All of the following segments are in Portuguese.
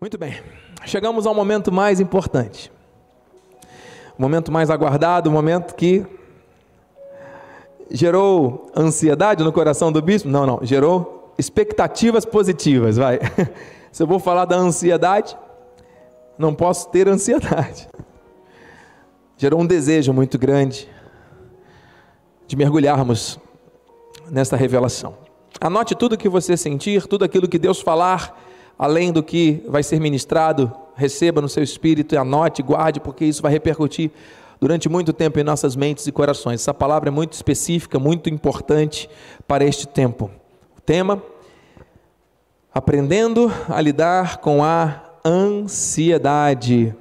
Muito bem, chegamos ao momento mais importante, o momento mais aguardado, o momento que gerou ansiedade no coração do bispo? Não, não, gerou expectativas positivas, vai. Se eu vou falar da ansiedade, não posso ter ansiedade. Gerou um desejo muito grande de mergulharmos nesta revelação. Anote tudo que você sentir, tudo aquilo que Deus falar além do que vai ser ministrado, receba no seu espírito e anote, guarde, porque isso vai repercutir durante muito tempo em nossas mentes e corações. Essa palavra é muito específica, muito importante para este tempo. O tema: Aprendendo a lidar com a ansiedade.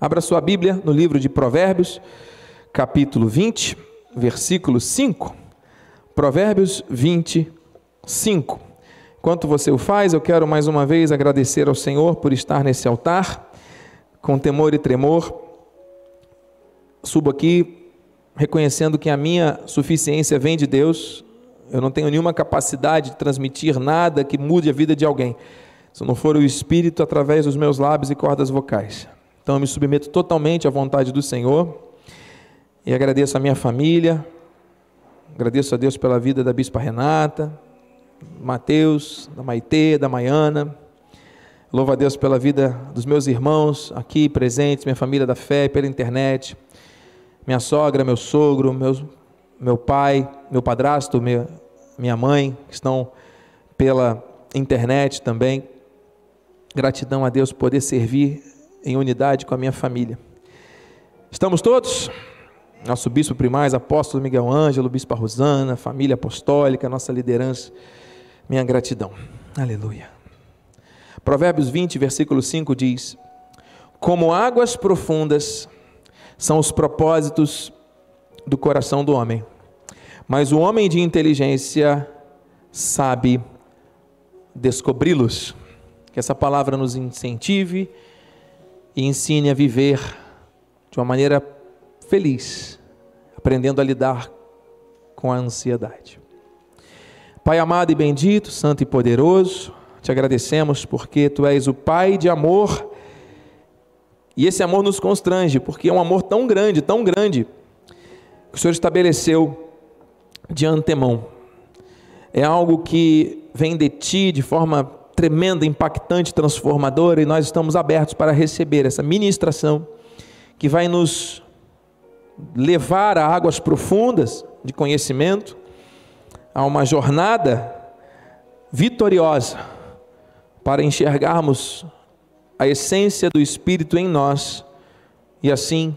Abra sua Bíblia no livro de Provérbios, capítulo 20, versículo 5. Provérbios 20, 5. Enquanto você o faz, eu quero mais uma vez agradecer ao Senhor por estar nesse altar, com temor e tremor. Subo aqui reconhecendo que a minha suficiência vem de Deus, eu não tenho nenhuma capacidade de transmitir nada que mude a vida de alguém, se não for o Espírito através dos meus lábios e cordas vocais. Então eu me submeto totalmente à vontade do Senhor e agradeço a minha família, agradeço a Deus pela vida da Bispa Renata, Mateus, da Maitê, da Maiana. Louvo a Deus pela vida dos meus irmãos aqui presentes, minha família da fé, pela internet, minha sogra, meu sogro, meu, meu pai, meu padrasto, minha, minha mãe, que estão pela internet também. Gratidão a Deus por poder servir em unidade com a minha família. Estamos todos? Nosso bispo primaz, apóstolo Miguel Ângelo, bispo Rosana, família apostólica, nossa liderança minha gratidão. Aleluia. Provérbios 20, versículo 5 diz: Como águas profundas são os propósitos do coração do homem, mas o homem de inteligência sabe descobri-los. Que essa palavra nos incentive e ensine a viver de uma maneira feliz, aprendendo a lidar com a ansiedade. Pai amado e bendito, santo e poderoso, te agradecemos porque tu és o Pai de amor. E esse amor nos constrange, porque é um amor tão grande, tão grande, que o Senhor estabeleceu de antemão. É algo que vem de ti de forma tremenda, impactante, transformadora, e nós estamos abertos para receber essa ministração que vai nos levar a águas profundas de conhecimento a uma jornada vitoriosa para enxergarmos a essência do Espírito em nós e assim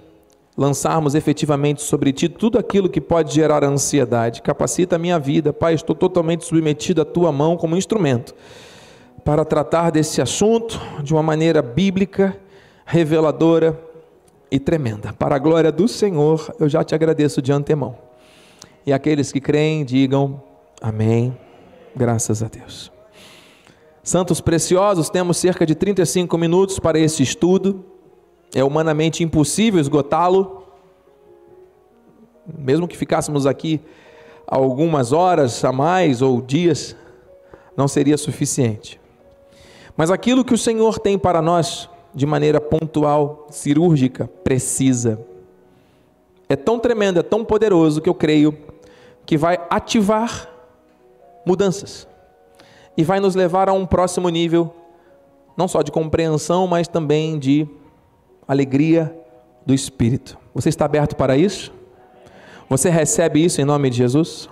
lançarmos efetivamente sobre ti tudo aquilo que pode gerar ansiedade. Capacita a minha vida, Pai, estou totalmente submetido à tua mão como instrumento para tratar desse assunto de uma maneira bíblica, reveladora e tremenda. Para a glória do Senhor, eu já te agradeço de antemão. E aqueles que creem, digam Amém. Graças a Deus. Santos preciosos, temos cerca de 35 minutos para esse estudo. É humanamente impossível esgotá-lo. Mesmo que ficássemos aqui algumas horas a mais ou dias, não seria suficiente. Mas aquilo que o Senhor tem para nós, de maneira pontual, cirúrgica, precisa, é tão tremendo, é tão poderoso que eu creio que vai ativar mudanças. E vai nos levar a um próximo nível, não só de compreensão, mas também de alegria do Espírito. Você está aberto para isso? Você recebe isso em nome de Jesus?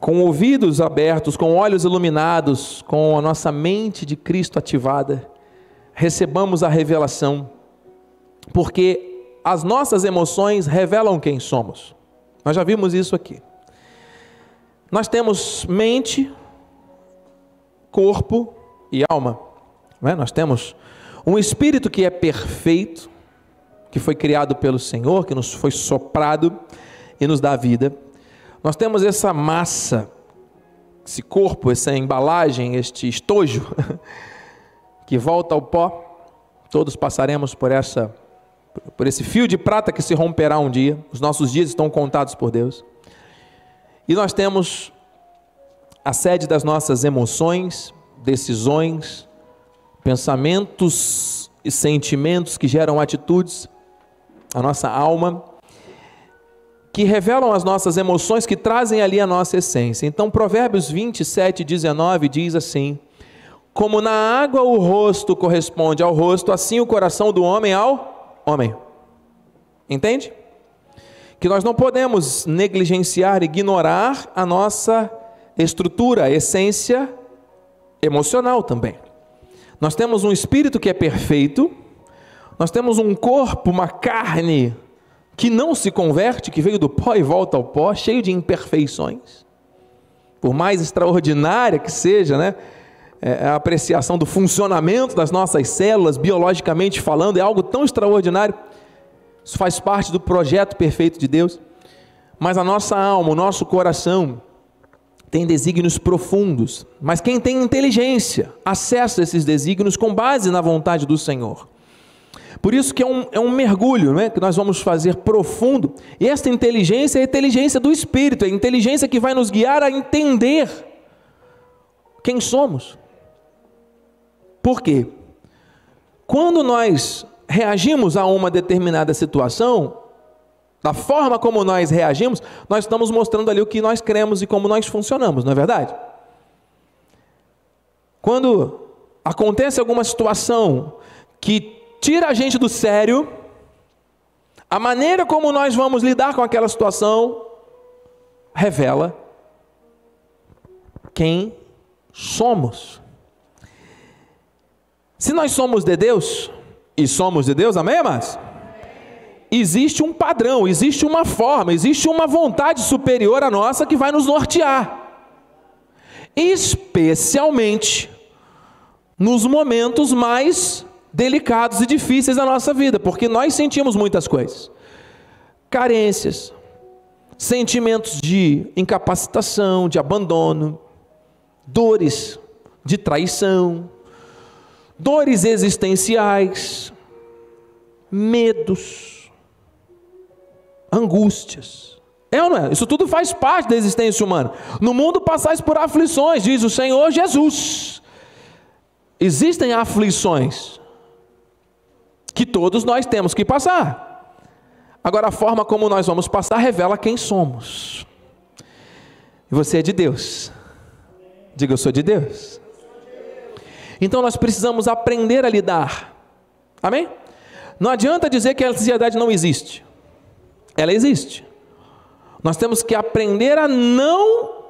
Com ouvidos abertos, com olhos iluminados, com a nossa mente de Cristo ativada, recebamos a revelação, porque as nossas emoções revelam quem somos. Nós já vimos isso aqui. Nós temos mente, corpo e alma. É? Nós temos um espírito que é perfeito, que foi criado pelo Senhor, que nos foi soprado e nos dá vida. Nós temos essa massa, esse corpo, essa embalagem, este estojo, que volta ao pó. Todos passaremos por essa por esse fio de prata que se romperá um dia. Os nossos dias estão contados por Deus. E nós temos a sede das nossas emoções, decisões, pensamentos e sentimentos que geram atitudes, a nossa alma, que revelam as nossas emoções, que trazem ali a nossa essência. Então, Provérbios 27, 19 diz assim: Como na água o rosto corresponde ao rosto, assim o coração do homem ao homem. Entende? Que nós não podemos negligenciar, ignorar a nossa estrutura, a essência emocional também. Nós temos um espírito que é perfeito, nós temos um corpo, uma carne que não se converte, que veio do pó e volta ao pó, cheio de imperfeições. Por mais extraordinária que seja, né? É, a apreciação do funcionamento das nossas células, biologicamente falando, é algo tão extraordinário. Isso faz parte do projeto perfeito de Deus. Mas a nossa alma, o nosso coração, tem desígnios profundos. Mas quem tem inteligência acessa esses desígnios com base na vontade do Senhor. Por isso que é um, é um mergulho né, que nós vamos fazer profundo. E esta inteligência é a inteligência do Espírito, é a inteligência que vai nos guiar a entender quem somos. Por quê? Quando nós reagimos a uma determinada situação, da forma como nós reagimos, nós estamos mostrando ali o que nós cremos e como nós funcionamos, não é verdade? Quando acontece alguma situação que tira a gente do sério, a maneira como nós vamos lidar com aquela situação revela quem somos. Se nós somos de Deus, e somos de Deus, amém, amados? Existe um padrão, existe uma forma, existe uma vontade superior à nossa que vai nos nortear, especialmente nos momentos mais delicados e difíceis da nossa vida, porque nós sentimos muitas coisas. Carências, sentimentos de incapacitação, de abandono, dores de traição, dores existenciais, medos, angústias. É ou não é? Isso tudo faz parte da existência humana. No mundo passais por aflições, diz o Senhor Jesus. Existem aflições, que todos nós temos que passar. Agora, a forma como nós vamos passar revela quem somos. Você é de Deus. Diga, eu sou de Deus. Então nós precisamos aprender a lidar. Amém? Não adianta dizer que a ansiedade não existe. Ela existe. Nós temos que aprender a não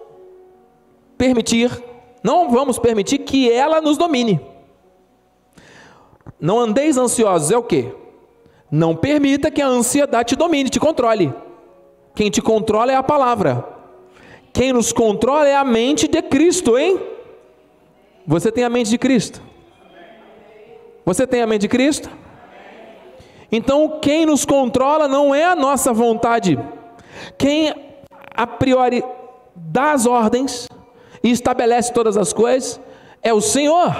permitir, não vamos permitir que ela nos domine. Não andeis ansiosos é o quê? Não permita que a ansiedade te domine, te controle. Quem te controla é a palavra. Quem nos controla é a mente de Cristo, hein? Você tem a mente de Cristo? Você tem a mente de Cristo? Então, quem nos controla não é a nossa vontade. Quem a priori dá as ordens e estabelece todas as coisas é o Senhor.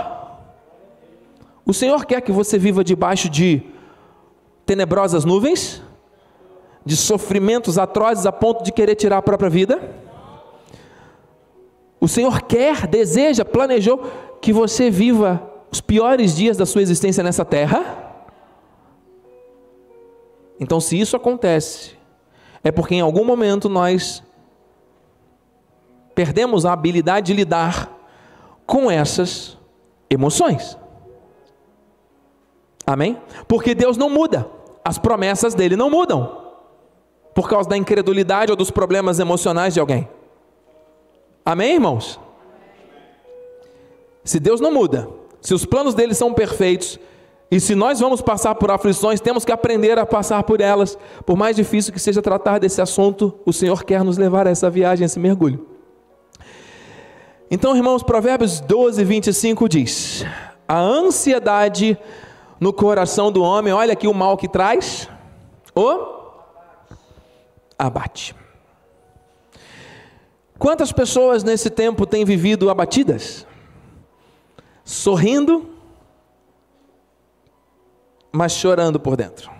O Senhor quer que você viva debaixo de tenebrosas nuvens, de sofrimentos atrozes a ponto de querer tirar a própria vida? O Senhor quer, deseja, planejou que você viva os piores dias da sua existência nessa terra? Então, se isso acontece, é porque em algum momento nós perdemos a habilidade de lidar com essas emoções. Amém? Porque Deus não muda, as promessas dele não mudam por causa da incredulidade ou dos problemas emocionais de alguém. Amém, irmãos? Se Deus não muda, se os planos dele são perfeitos, e se nós vamos passar por aflições, temos que aprender a passar por elas. Por mais difícil que seja tratar desse assunto, o Senhor quer nos levar a essa viagem, a esse mergulho. Então, irmãos, Provérbios 12, 25 diz: A ansiedade no coração do homem, olha aqui o mal que traz: o abate. Quantas pessoas nesse tempo têm vivido abatidas? Sorrindo, mas chorando por dentro.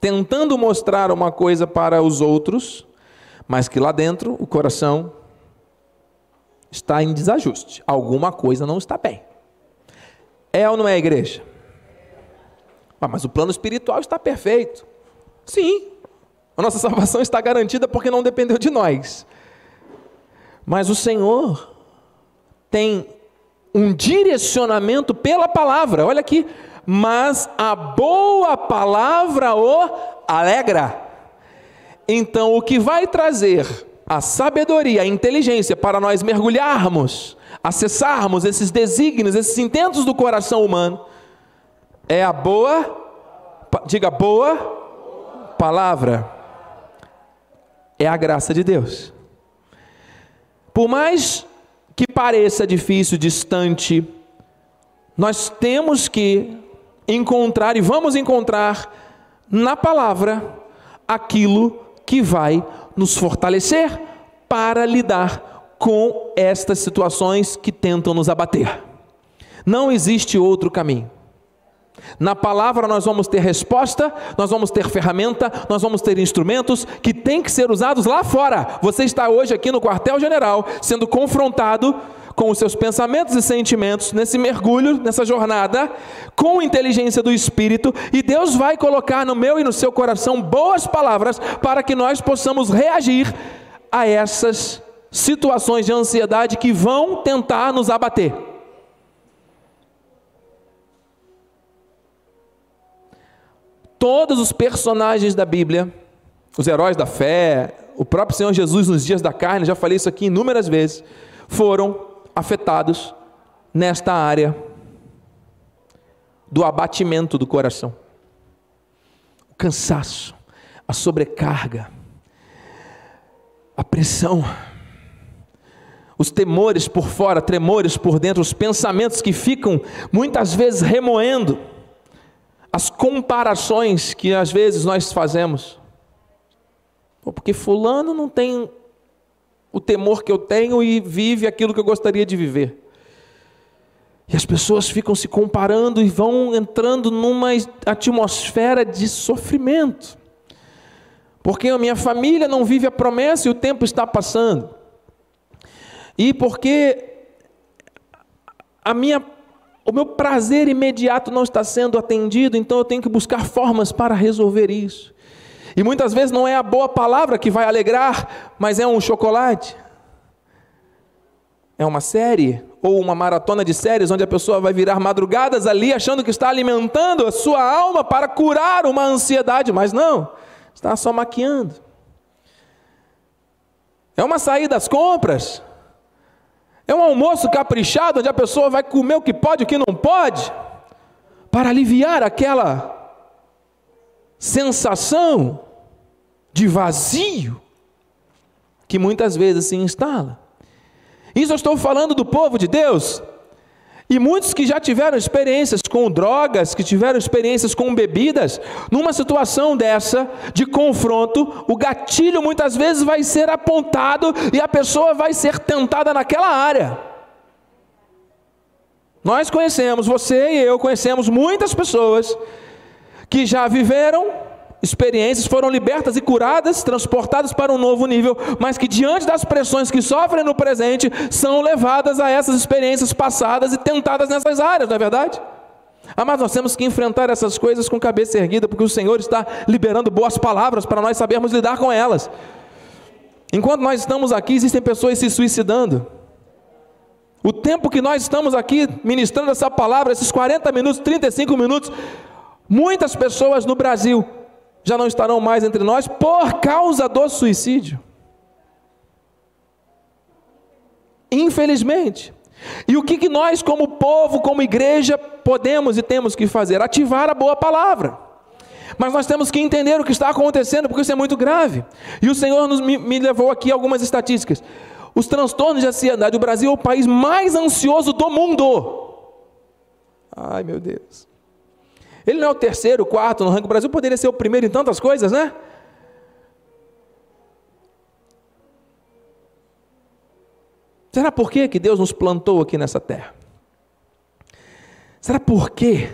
Tentando mostrar uma coisa para os outros, mas que lá dentro o coração está em desajuste. Alguma coisa não está bem. É ou não é igreja? Ah, mas o plano espiritual está perfeito. Sim, a nossa salvação está garantida porque não dependeu de nós. Mas o Senhor tem um direcionamento pela palavra. Olha aqui, mas a boa palavra o alegra. Então, o que vai trazer a sabedoria, a inteligência para nós mergulharmos, acessarmos esses desígnios, esses intentos do coração humano, é a boa, diga boa palavra, é a graça de Deus. Por mais que pareça difícil, distante, nós temos que encontrar e vamos encontrar na palavra aquilo que vai nos fortalecer para lidar com estas situações que tentam nos abater. Não existe outro caminho. Na palavra nós vamos ter resposta, nós vamos ter ferramenta, nós vamos ter instrumentos que têm que ser usados lá fora. Você está hoje aqui no quartel-general sendo confrontado com os seus pensamentos e sentimentos nesse mergulho, nessa jornada, com inteligência do Espírito, e Deus vai colocar no meu e no seu coração boas palavras para que nós possamos reagir a essas situações de ansiedade que vão tentar nos abater. Todos os personagens da Bíblia, os heróis da fé, o próprio Senhor Jesus nos dias da carne, já falei isso aqui inúmeras vezes, foram afetados nesta área do abatimento do coração. O cansaço, a sobrecarga, a pressão, os temores por fora, tremores por dentro, os pensamentos que ficam muitas vezes remoendo, as comparações que às vezes nós fazemos. Porque Fulano não tem o temor que eu tenho e vive aquilo que eu gostaria de viver. E as pessoas ficam se comparando e vão entrando numa atmosfera de sofrimento. Porque a minha família não vive a promessa e o tempo está passando. E porque a minha o meu prazer imediato não está sendo atendido, então eu tenho que buscar formas para resolver isso. E muitas vezes não é a boa palavra que vai alegrar, mas é um chocolate. É uma série ou uma maratona de séries onde a pessoa vai virar madrugadas ali achando que está alimentando a sua alma para curar uma ansiedade, mas não, está só maquiando. É uma saída às compras. É um almoço caprichado onde a pessoa vai comer o que pode e o que não pode, para aliviar aquela sensação de vazio que muitas vezes se instala. Isso eu estou falando do povo de Deus. E muitos que já tiveram experiências com drogas, que tiveram experiências com bebidas, numa situação dessa de confronto, o gatilho muitas vezes vai ser apontado e a pessoa vai ser tentada naquela área. Nós conhecemos, você e eu conhecemos muitas pessoas que já viveram experiências foram libertas e curadas, transportadas para um novo nível, mas que diante das pressões que sofrem no presente, são levadas a essas experiências passadas e tentadas nessas áreas, não é verdade? Ah, mas nós temos que enfrentar essas coisas com cabeça erguida, porque o Senhor está liberando boas palavras para nós sabermos lidar com elas. Enquanto nós estamos aqui, existem pessoas se suicidando. O tempo que nós estamos aqui ministrando essa palavra, esses 40 minutos, 35 minutos, muitas pessoas no Brasil já não estarão mais entre nós por causa do suicídio. Infelizmente. E o que, que nós, como povo, como igreja, podemos e temos que fazer? Ativar a boa palavra. Mas nós temos que entender o que está acontecendo, porque isso é muito grave. E o Senhor nos, me, me levou aqui algumas estatísticas. Os transtornos de ansiedade, o Brasil é o país mais ansioso do mundo. Ai, meu Deus. Ele não é o terceiro, o quarto no ranking. O Brasil poderia ser o primeiro em tantas coisas, né? Será por quê que Deus nos plantou aqui nessa terra? Será por que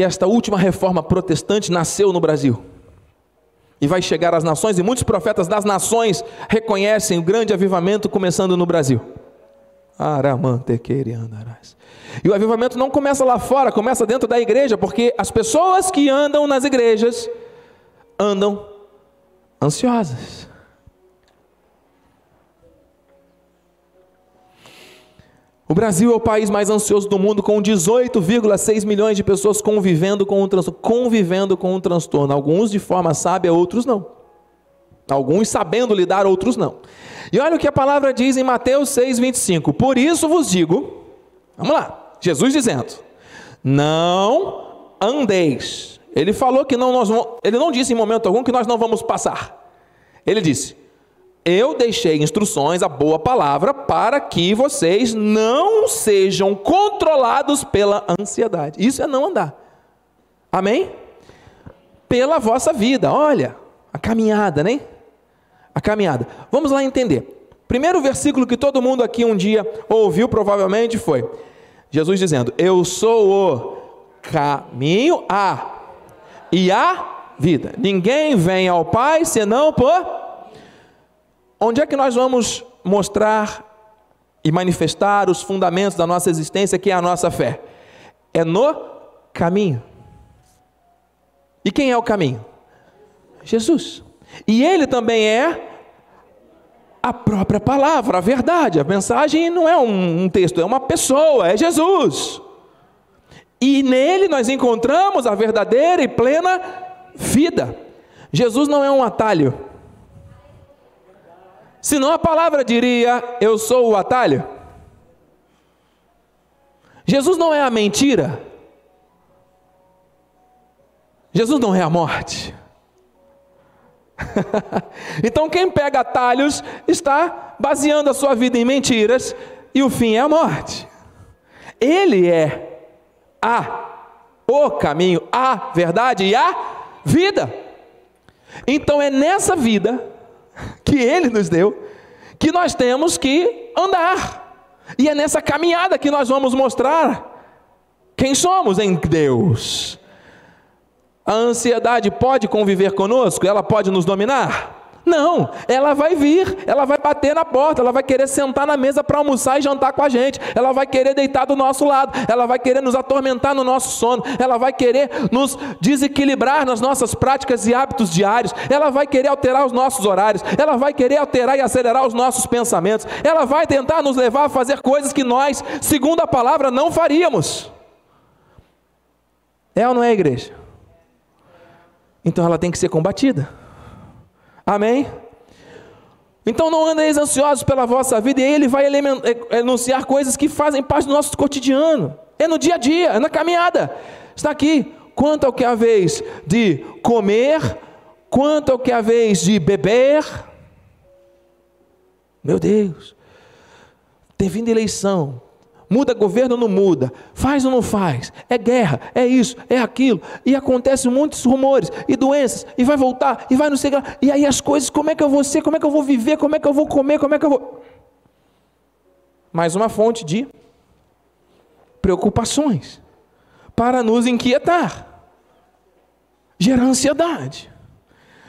esta última reforma protestante nasceu no Brasil? E vai chegar às nações, e muitos profetas das nações reconhecem o grande avivamento começando no Brasil. E o avivamento não começa lá fora, começa dentro da igreja, porque as pessoas que andam nas igrejas andam ansiosas. O Brasil é o país mais ansioso do mundo, com 18,6 milhões de pessoas convivendo com um transtorno, convivendo com um transtorno. Alguns de forma sábia, outros não. Alguns sabendo lidar, outros não. E olha o que a palavra diz em Mateus 6,25. Por isso vos digo, vamos lá, Jesus dizendo: Não andeis. Ele falou que não nós ele não disse em momento algum que nós não vamos passar. Ele disse: eu deixei instruções, a boa palavra, para que vocês não sejam controlados pela ansiedade. Isso é não andar. Amém? Pela vossa vida. Olha, a caminhada, né? A caminhada. Vamos lá entender. Primeiro versículo que todo mundo aqui um dia ouviu, provavelmente, foi Jesus dizendo: Eu sou o caminho, a e a vida. Ninguém vem ao Pai senão por Onde é que nós vamos mostrar e manifestar os fundamentos da nossa existência, que é a nossa fé? É no caminho. E quem é o caminho? Jesus. E ele também é a própria palavra, a verdade. A mensagem não é um, texto, é uma pessoa, é Jesus. E nele nós encontramos a verdadeira e plena vida. Jesus não é um atalho. Senão a palavra diria: Eu sou o atalho. Jesus não é a mentira. Jesus não é a morte. então quem pega atalhos está baseando a sua vida em mentiras e o fim é a morte. Ele é a o caminho, a verdade e a vida. Então é nessa vida que Ele nos deu, que nós temos que andar. E é nessa caminhada que nós vamos mostrar quem somos em Deus. A ansiedade pode conviver conosco? Ela pode nos dominar? Não, ela vai vir, ela vai bater na porta, ela vai querer sentar na mesa para almoçar e jantar com a gente, ela vai querer deitar do nosso lado, ela vai querer nos atormentar no nosso sono, ela vai querer nos desequilibrar nas nossas práticas e hábitos diários, ela vai querer alterar os nossos horários, ela vai querer alterar e acelerar os nossos pensamentos, ela vai tentar nos levar a fazer coisas que nós, segundo a palavra, não faríamos. É ou não é, igreja? Então ela tem que ser combatida. Amém? Então não andeis ansiosos pela vossa vida, e ele vai enunciar coisas que fazem parte do nosso cotidiano. É no dia a dia, é na caminhada. Está aqui. Quanto ao que é a vez de comer, quanto ao que é a vez de beber. Meu Deus. Tem vindo eleição, Muda governo ou não muda? Faz ou não faz? É guerra, é isso, é aquilo. E acontecem muitos rumores e doenças, e vai voltar, e vai não sei lá. E aí as coisas, como é que eu vou ser? Como é que eu vou viver? Como é que eu vou comer? Como é que eu vou. Mais uma fonte de preocupações para nos inquietar, gerar ansiedade.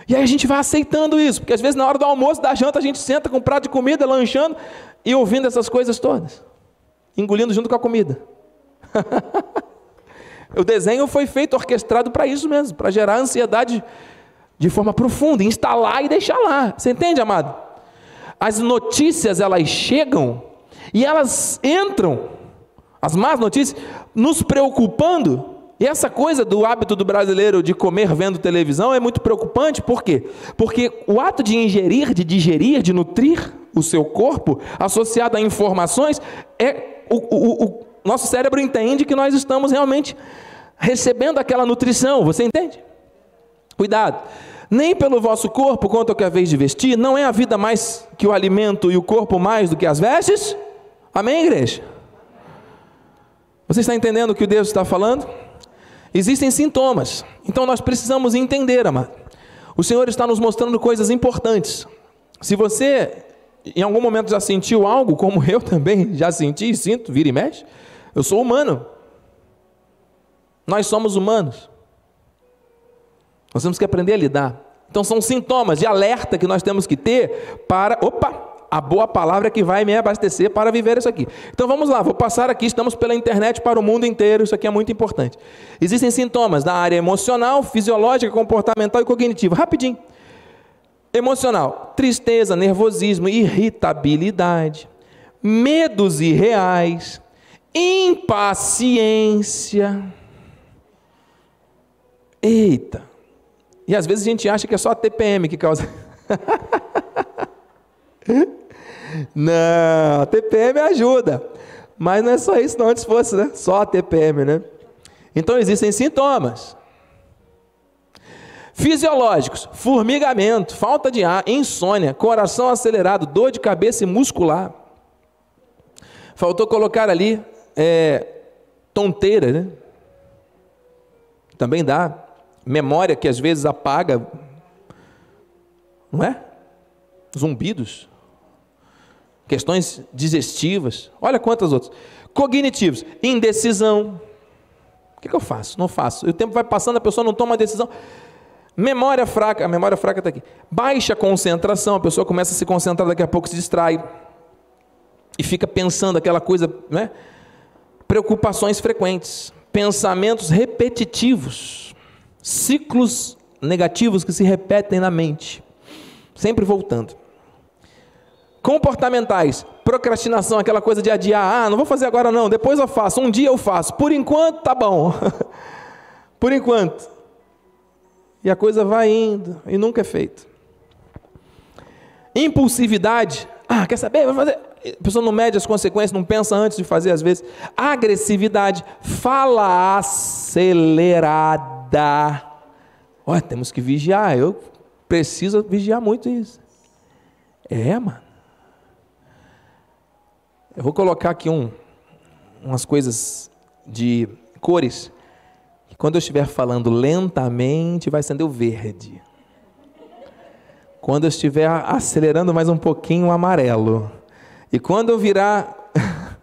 E aí a gente vai aceitando isso, porque às vezes na hora do almoço, da janta, a gente senta com um prato de comida, lanchando e ouvindo essas coisas todas engolindo junto com a comida. o desenho foi feito, orquestrado para isso mesmo, para gerar ansiedade de forma profunda, instalar e deixar lá. Você entende, amado? As notícias elas chegam e elas entram, as más notícias, nos preocupando. E essa coisa do hábito do brasileiro de comer vendo televisão é muito preocupante, por quê? Porque o ato de ingerir, de digerir, de nutrir o seu corpo, associado a informações, é o, o, o nosso cérebro entende que nós estamos realmente recebendo aquela nutrição, você entende? Cuidado. Nem pelo vosso corpo, quanto ao que a vez de vestir, não é a vida mais que o alimento e o corpo mais do que as vestes? Amém, igreja? Você está entendendo o que Deus está falando? Existem sintomas, então nós precisamos entender, amado. O Senhor está nos mostrando coisas importantes. Se você em algum momento já sentiu algo, como eu também já senti sinto, vira e mexe? Eu sou humano. Nós somos humanos. Nós temos que aprender a lidar. Então são sintomas de alerta que nós temos que ter para, opa, a boa palavra que vai me abastecer para viver isso aqui. Então vamos lá, vou passar aqui, estamos pela internet para o mundo inteiro, isso aqui é muito importante. Existem sintomas da área emocional, fisiológica, comportamental e cognitiva. Rapidinho. Emocional: tristeza, nervosismo, irritabilidade, medos irreais, impaciência. Eita! E às vezes a gente acha que é só a TPM que causa. não, a TPM ajuda. Mas não é só isso, não, antes fosse, né? Só a TPM, né? Então existem sintomas fisiológicos: formigamento, falta de ar, insônia, coração acelerado, dor de cabeça e muscular. Faltou colocar ali é, tonteira, né? Também dá. Memória que às vezes apaga, não é? Zumbidos, questões digestivas, olha quantas outras. Cognitivos, indecisão. O que, que eu faço? Não faço. E o tempo vai passando, a pessoa não toma decisão. Memória fraca, a memória fraca está aqui. Baixa concentração, a pessoa começa a se concentrar, daqui a pouco se distrai. E fica pensando aquela coisa, né? Preocupações frequentes, pensamentos repetitivos, ciclos negativos que se repetem na mente, sempre voltando. Comportamentais, procrastinação, aquela coisa de adiar, ah, não vou fazer agora não, depois eu faço, um dia eu faço, por enquanto tá bom. por enquanto. E a coisa vai indo e nunca é feito. Impulsividade. Ah, quer saber? Vai fazer. A pessoa não mede as consequências, não pensa antes de fazer às vezes. Agressividade. Fala acelerada. Olha, temos que vigiar. Eu preciso vigiar muito isso. É, mano. Eu vou colocar aqui um, umas coisas de cores quando eu estiver falando lentamente, vai acender o verde. Quando eu estiver acelerando mais um pouquinho, o amarelo. E quando eu virar.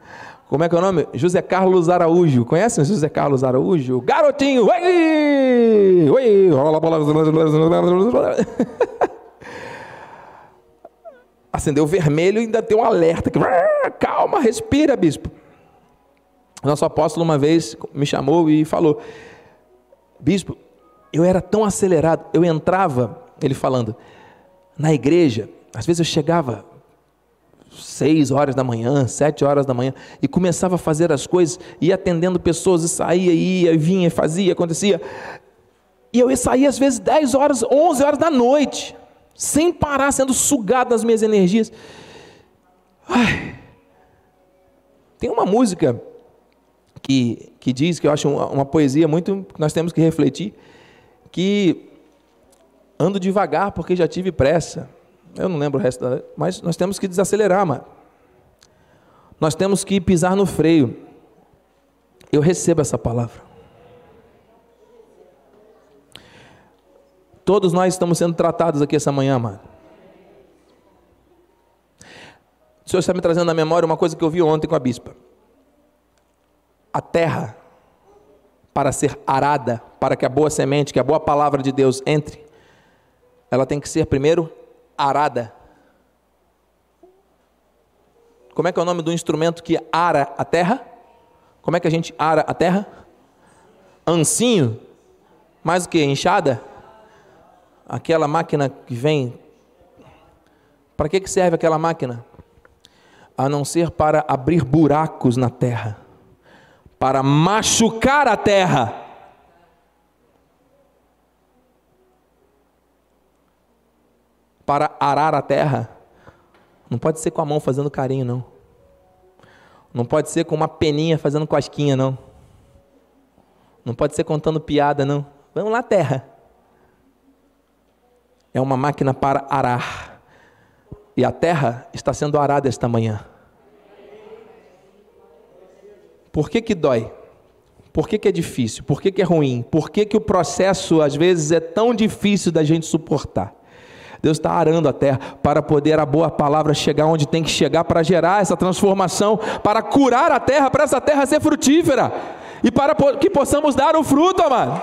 Como é que é o nome? José Carlos Araújo. Conhecem José Carlos Araújo? Garotinho! Oi! Oi! Acendeu vermelho e ainda tem um alerta. Calma, respira, bispo. Nosso apóstolo uma vez me chamou e falou: Bispo, eu era tão acelerado, eu entrava, ele falando, na igreja, às vezes eu chegava seis horas da manhã, sete horas da manhã, e começava a fazer as coisas, ia atendendo pessoas, e saía, ia, vinha, fazia, acontecia. E eu ia sair às vezes dez horas, onze horas da noite, sem parar, sendo sugado das minhas energias. Ai. Tem uma música que, que diz, que eu acho uma, uma poesia muito que nós temos que refletir, que ando devagar porque já tive pressa. Eu não lembro o resto, da, mas nós temos que desacelerar, mano. Nós temos que pisar no freio. Eu recebo essa palavra. Todos nós estamos sendo tratados aqui essa manhã, mano. O Senhor está me trazendo na memória uma coisa que eu vi ontem com a bispa a terra para ser arada, para que a boa semente, que a boa palavra de Deus entre, ela tem que ser primeiro arada. Como é que é o nome do instrumento que ara a terra? Como é que a gente ara a terra? Ancinho? Mais o que? Enxada? Aquela máquina que vem. Para que serve aquela máquina? A não ser para abrir buracos na terra para machucar a terra. Para arar a terra. Não pode ser com a mão fazendo carinho, não. Não pode ser com uma peninha fazendo cosquinha, não. Não pode ser contando piada, não. Vamos lá, terra. É uma máquina para arar. E a terra está sendo arada esta manhã. Por que, que dói? Por que, que é difícil? Por que, que é ruim? Por que, que o processo, às vezes, é tão difícil da gente suportar? Deus está arando a terra para poder a boa palavra chegar onde tem que chegar, para gerar essa transformação, para curar a terra, para essa terra ser frutífera e para que possamos dar o fruto, amado.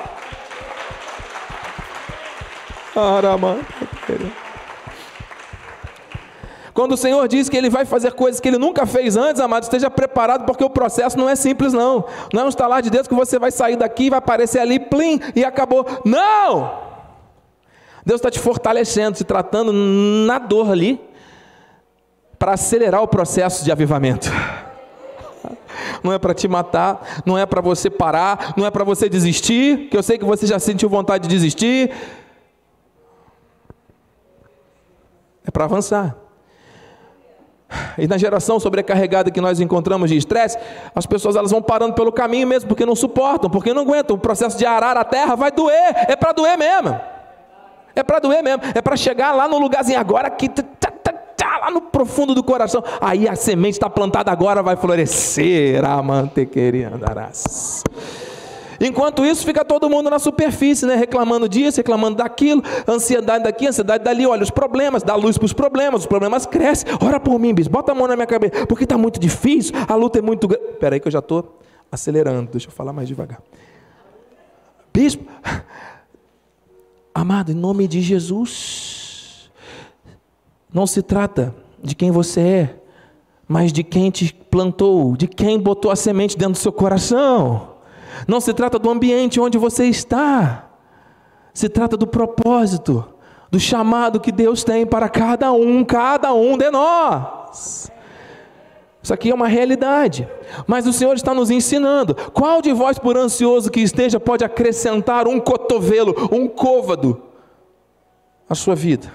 Quando o Senhor diz que Ele vai fazer coisas que Ele nunca fez antes, amado, esteja preparado, porque o processo não é simples, não. Não é um estalar de Deus que você vai sair daqui, vai aparecer ali, plim, e acabou. Não! Deus está te fortalecendo, te tratando na dor ali, para acelerar o processo de avivamento. Não é para te matar, não é para você parar, não é para você desistir, que eu sei que você já sentiu vontade de desistir. É para avançar. E na geração sobrecarregada que nós encontramos de estresse, as pessoas elas vão parando pelo caminho mesmo, porque não suportam, porque não aguentam. O processo de arar a terra vai doer, é para doer mesmo. É para doer mesmo, é para chegar lá no lugarzinho agora que tá, lá no profundo do coração. Aí a semente está plantada agora, vai florescer a mantequeria andarás. Enquanto isso, fica todo mundo na superfície, né? reclamando disso, reclamando daquilo, ansiedade daqui, ansiedade dali. Olha os problemas, dá luz para os problemas, os problemas crescem. Ora por mim, bispo, bota a mão na minha cabeça, porque está muito difícil, a luta é muito grande. Espera aí que eu já estou acelerando, deixa eu falar mais devagar. Bispo, amado, em nome de Jesus, não se trata de quem você é, mas de quem te plantou, de quem botou a semente dentro do seu coração. Não se trata do ambiente onde você está, se trata do propósito, do chamado que Deus tem para cada um, cada um de nós. Isso aqui é uma realidade, mas o Senhor está nos ensinando. Qual de vós, por ansioso que esteja, pode acrescentar um cotovelo, um côvado à sua vida,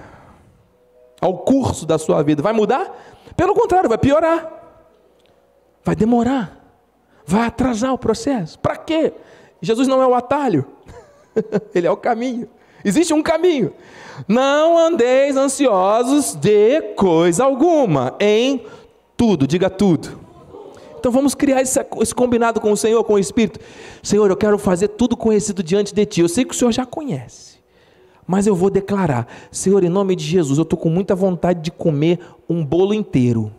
ao curso da sua vida? Vai mudar? Pelo contrário, vai piorar, vai demorar vai atrasar o processo. Para quê? Jesus não é o atalho, ele é o caminho. Existe um caminho. Não andeis ansiosos de coisa alguma, em tudo, diga tudo. Então vamos criar esse, esse, combinado com o Senhor, com o Espírito. Senhor, eu quero fazer tudo conhecido diante de Ti. Eu sei que o Senhor já conhece, mas eu vou declarar: Senhor, em nome de Jesus, eu estou com muita vontade de comer um bolo inteiro.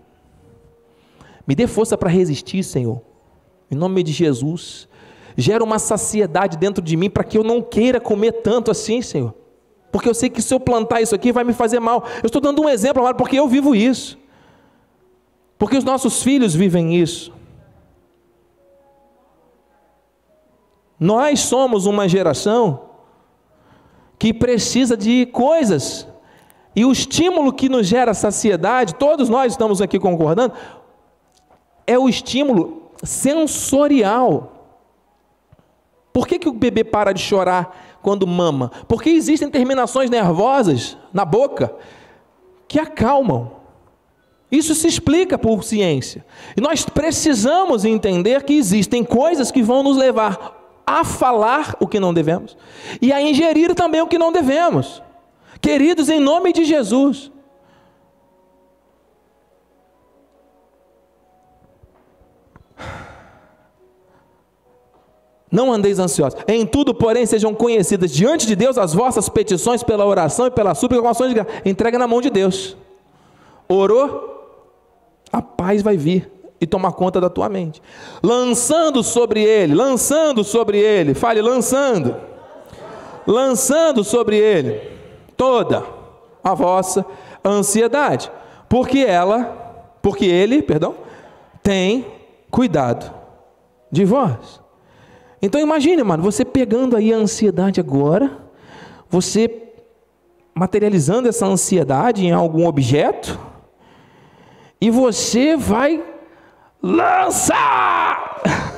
Me dê força para resistir, Senhor em nome de Jesus. Gera uma saciedade dentro de mim para que eu não queira comer tanto assim, Senhor. Porque eu sei que se eu plantar isso aqui vai me fazer mal. Eu estou dando um exemplo, amado, porque eu vivo isso. Porque os nossos filhos vivem isso. Nós somos uma geração que precisa de coisas. E o estímulo que nos gera saciedade, todos nós estamos aqui concordando, é o estímulo sensorial. Por que, que o bebê para de chorar quando mama? Porque existem terminações nervosas na boca que acalmam. Isso se explica por ciência. E nós precisamos entender que existem coisas que vão nos levar a falar o que não devemos e a ingerir também o que não devemos. Queridos, em nome de Jesus, Não andeis ansiosos. Em tudo, porém, sejam conhecidas diante de Deus as vossas petições pela oração e pela súplica com ações de graça. Entrega na mão de Deus. Orou, a paz vai vir e tomar conta da tua mente. Lançando sobre ele, lançando sobre ele, fale lançando. Lançando sobre ele toda a vossa ansiedade, porque ela, porque ele, perdão, tem cuidado de vós. Então imagine, mano, você pegando aí a ansiedade agora, você materializando essa ansiedade em algum objeto, e você vai lançar.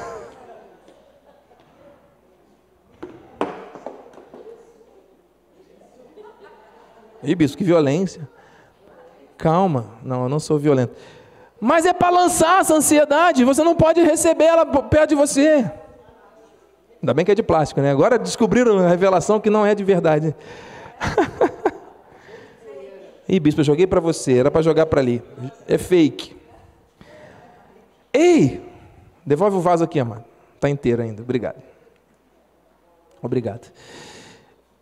Ih, bispo, que violência. Calma, não, eu não sou violento. Mas é para lançar essa ansiedade, você não pode receber ela perto de você. Ainda bem que é de plástico, né? Agora descobriram a revelação que não é de verdade. Ih, bispo, eu joguei para você, era para jogar para ali. É fake. Ei! Devolve o vaso aqui, amado. Está inteiro ainda. Obrigado. Obrigado.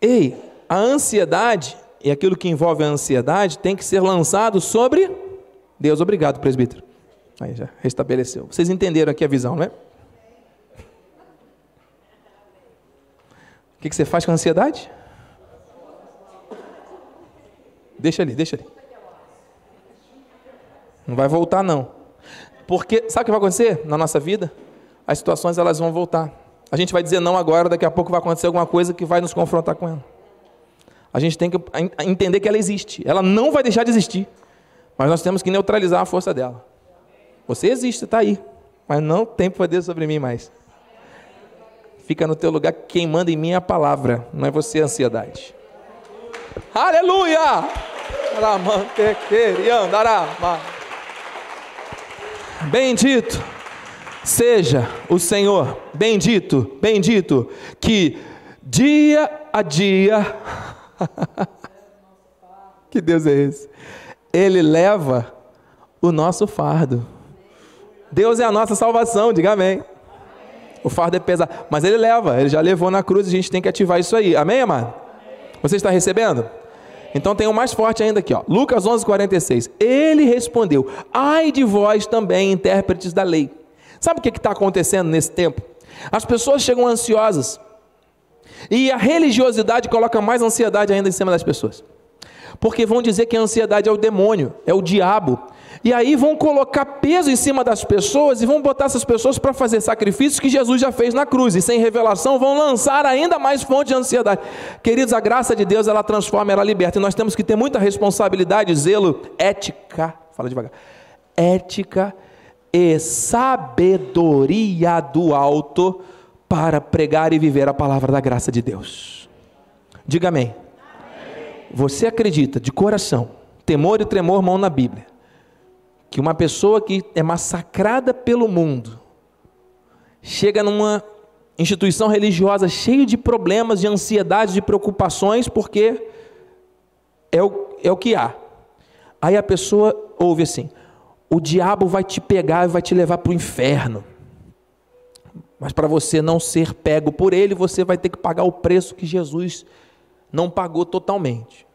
Ei, a ansiedade e aquilo que envolve a ansiedade tem que ser lançado sobre Deus. Obrigado, presbítero. Aí já restabeleceu. Vocês entenderam aqui a visão, não é? O que, você faz com a ansiedade? Deixa ali, deixa ali. Não vai voltar não. Porque sabe o que vai acontecer na nossa vida? As situações elas vão voltar. A gente vai dizer não agora, daqui a pouco vai acontecer alguma coisa que vai nos confrontar com ela. A gente tem que entender que ela existe. Ela não vai deixar de existir. Mas nós temos que neutralizar a força dela. Você existe, está aí. Mas não tem poder sobre mim mais. Fica no teu lugar, quem manda em mim é a palavra, não é você a ansiedade. Aleluia! Bendito seja o Senhor, bendito, bendito, que dia a dia, que Deus é esse? Ele leva o nosso fardo. Deus é a nossa salvação, diga amém. O fardo é pesado, mas ele leva, ele já levou na cruz, a gente tem que ativar isso aí. Amém, amado? Você está recebendo? Então tem um mais forte ainda aqui, ó. Lucas 11:46. Ele respondeu: "Ai de vós também, intérpretes da lei". Sabe o que está acontecendo nesse tempo? As pessoas chegam ansiosas e a religiosidade coloca mais ansiedade ainda em cima das pessoas, porque vão dizer que a ansiedade é o demônio, é o diabo, e aí vão colocar peso em cima das pessoas e vão botar essas pessoas para fazer sacrifícios que Jesus já fez na cruz. E sem revelação vão lançar ainda mais fonte de ansiedade. Queridos, a graça de Deus ela transforma, ela liberta. E nós temos que ter muita responsabilidade, zelo, ética. Fala devagar. Ética e sabedoria do alto para pregar e viver a palavra da graça de Deus. Diga amém. amém. Você acredita de coração, temor e tremor, mão na Bíblia que uma pessoa que é massacrada pelo mundo chega numa instituição religiosa cheia de problemas, de ansiedade, de preocupações, porque é o, é o que há. Aí a pessoa ouve assim: o diabo vai te pegar e vai te levar para o inferno. Mas para você não ser pego por ele, você vai ter que pagar o preço que Jesus não pagou totalmente.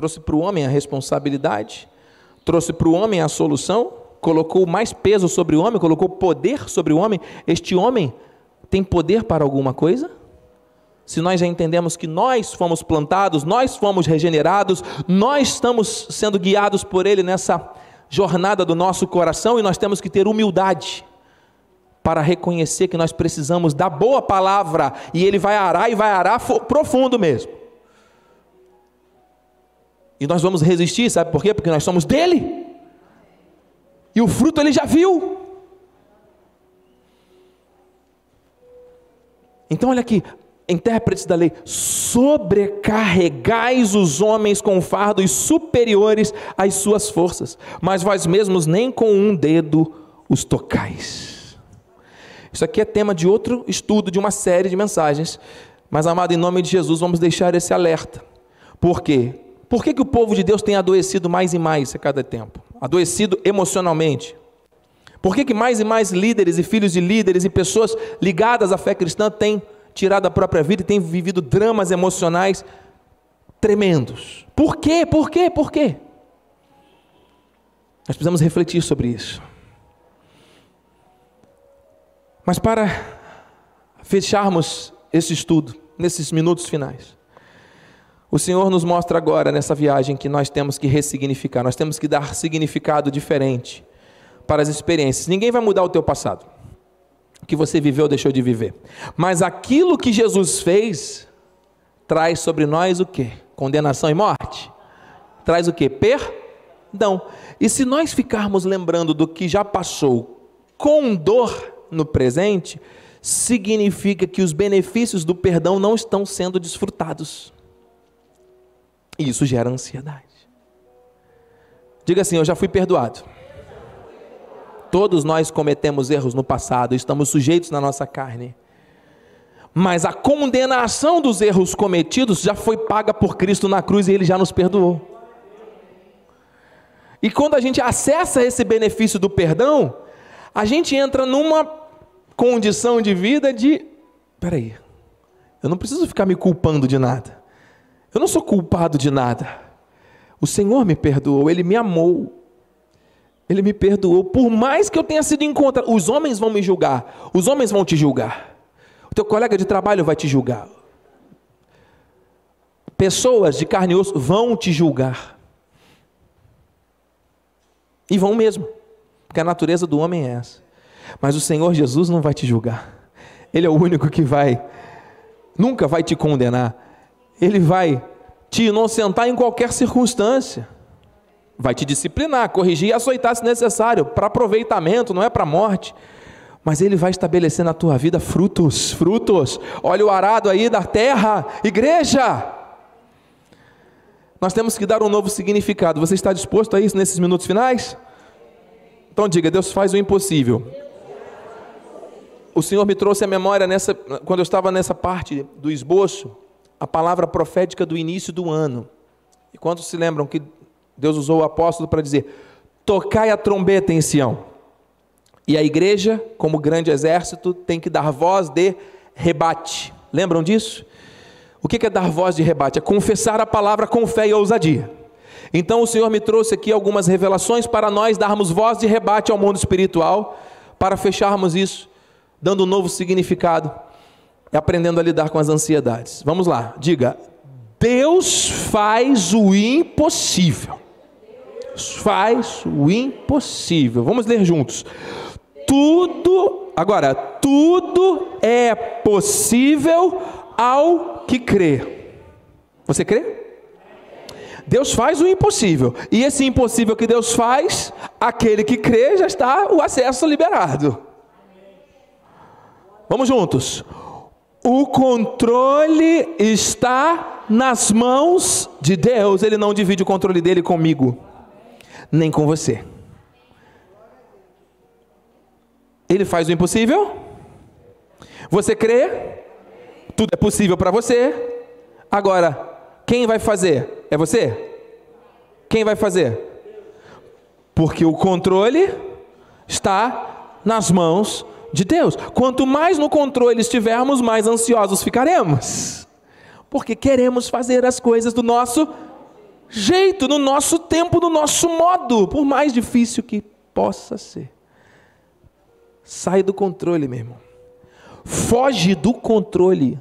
Trouxe para o homem a responsabilidade, trouxe para o homem a solução, colocou mais peso sobre o homem, colocou poder sobre o homem. Este homem tem poder para alguma coisa? Se nós já entendemos que nós fomos plantados, nós fomos regenerados, nós estamos sendo guiados por Ele nessa jornada do nosso coração e nós temos que ter humildade para reconhecer que nós precisamos da boa palavra e Ele vai arar e vai arar profundo mesmo. E nós vamos resistir, sabe por quê? Porque nós somos dele. E o fruto ele já viu. Então, olha aqui, intérpretes da lei, sobrecarregais os homens com fardos superiores às suas forças, mas vós mesmos nem com um dedo os tocais. Isso aqui é tema de outro estudo, de uma série de mensagens, mas amado, em nome de Jesus, vamos deixar esse alerta. Por quê? Por que, que o povo de Deus tem adoecido mais e mais a cada tempo? Adoecido emocionalmente. Por que, que mais e mais líderes e filhos de líderes e pessoas ligadas à fé cristã têm tirado a própria vida e têm vivido dramas emocionais tremendos? Por quê? Por quê? Por quê? Nós precisamos refletir sobre isso. Mas para fecharmos esse estudo, nesses minutos finais, o Senhor nos mostra agora nessa viagem que nós temos que ressignificar, nós temos que dar significado diferente para as experiências. Ninguém vai mudar o teu passado, o que você viveu ou deixou de viver. Mas aquilo que Jesus fez traz sobre nós o que? Condenação e morte? Traz o que? Perdão. E se nós ficarmos lembrando do que já passou com dor no presente, significa que os benefícios do perdão não estão sendo desfrutados. E isso gera ansiedade. Diga assim: Eu já fui perdoado. Todos nós cometemos erros no passado, estamos sujeitos na nossa carne. Mas a condenação dos erros cometidos já foi paga por Cristo na cruz e ele já nos perdoou. E quando a gente acessa esse benefício do perdão, a gente entra numa condição de vida de: peraí, eu não preciso ficar me culpando de nada. Eu não sou culpado de nada. O Senhor me perdoou, Ele me amou. Ele me perdoou. Por mais que eu tenha sido encontrado, os homens vão me julgar. Os homens vão te julgar. O teu colega de trabalho vai te julgar. Pessoas de carne e osso vão te julgar. E vão mesmo, porque a natureza do homem é essa. Mas o Senhor Jesus não vai te julgar. Ele é o único que vai, nunca vai te condenar. Ele vai te inocentar em qualquer circunstância. Vai te disciplinar, corrigir e açoitar se necessário, para aproveitamento, não é para morte. Mas Ele vai estabelecer na tua vida frutos, frutos. Olha o arado aí da terra, igreja. Nós temos que dar um novo significado. Você está disposto a isso nesses minutos finais? Então diga: Deus faz o impossível. O Senhor me trouxe a memória nessa, quando eu estava nessa parte do esboço, a palavra profética do início do ano. E quantos se lembram que Deus usou o apóstolo para dizer: tocai a trombeta em Sião. E a igreja, como grande exército, tem que dar voz de rebate. Lembram disso? O que é dar voz de rebate? É confessar a palavra com fé e ousadia. Então o Senhor me trouxe aqui algumas revelações para nós darmos voz de rebate ao mundo espiritual, para fecharmos isso, dando um novo significado e aprendendo a lidar com as ansiedades. Vamos lá, diga: Deus faz o impossível. Faz o impossível. Vamos ler juntos. Tudo, agora, tudo é possível ao que crê. Você crê? Deus faz o impossível. E esse impossível que Deus faz, aquele que crê já está o acesso liberado. Vamos juntos. O controle está nas mãos de Deus. Ele não divide o controle dele comigo, nem com você. Ele faz o impossível. Você crê? Tudo é possível para você. Agora, quem vai fazer? É você? Quem vai fazer? Porque o controle está nas mãos de Deus. Quanto mais no controle estivermos, mais ansiosos ficaremos. Porque queremos fazer as coisas do nosso jeito, no nosso tempo, no nosso modo, por mais difícil que possa ser. Sai do controle, meu irmão. Foge do controle.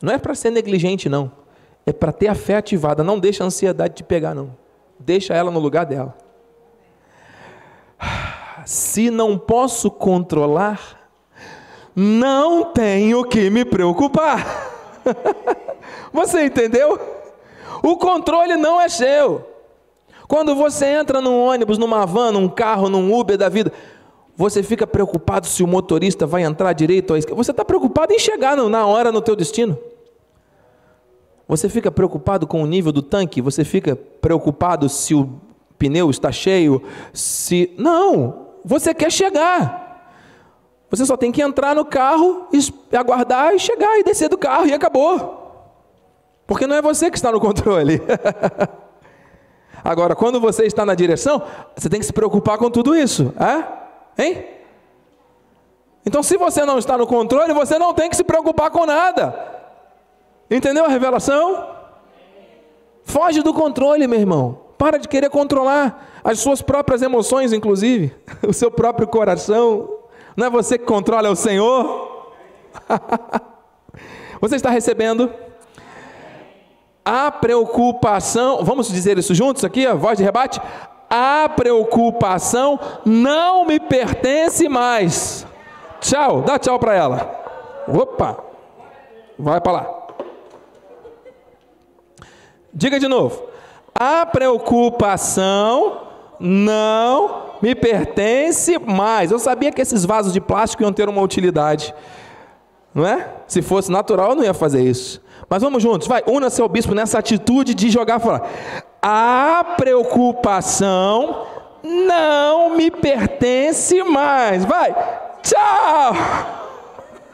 Não é para ser negligente, não. É para ter a fé ativada. Não deixa a ansiedade te pegar, não. Deixa ela no lugar dela. Se não posso controlar, não tenho que me preocupar. Você entendeu? O controle não é seu. Quando você entra num ônibus, numa van, num carro, num Uber da vida, você fica preocupado se o motorista vai entrar direito ou esquerda. Você está preocupado em chegar na hora no teu destino. Você fica preocupado com o nível do tanque? Você fica preocupado se o pneu está cheio? Se não, você quer chegar. Você só tem que entrar no carro, aguardar e chegar e descer do carro e acabou. Porque não é você que está no controle. Agora, quando você está na direção, você tem que se preocupar com tudo isso, é? Hein? Então, se você não está no controle, você não tem que se preocupar com nada. Entendeu a revelação? Foge do controle, meu irmão. Para de querer controlar as suas próprias emoções, inclusive, o seu próprio coração. Não é você que controla, é o Senhor. você está recebendo a preocupação, vamos dizer isso juntos aqui, a voz de rebate? a preocupação não me pertence mais. Tchau, dá tchau para ela. Opa, vai para lá. Diga de novo. A preocupação não me pertence mais. Eu sabia que esses vasos de plástico iam ter uma utilidade. Não é? Se fosse natural, eu não ia fazer isso. Mas vamos juntos, vai, una seu bispo nessa atitude de jogar fora a preocupação não me pertence mais. Vai, tchau.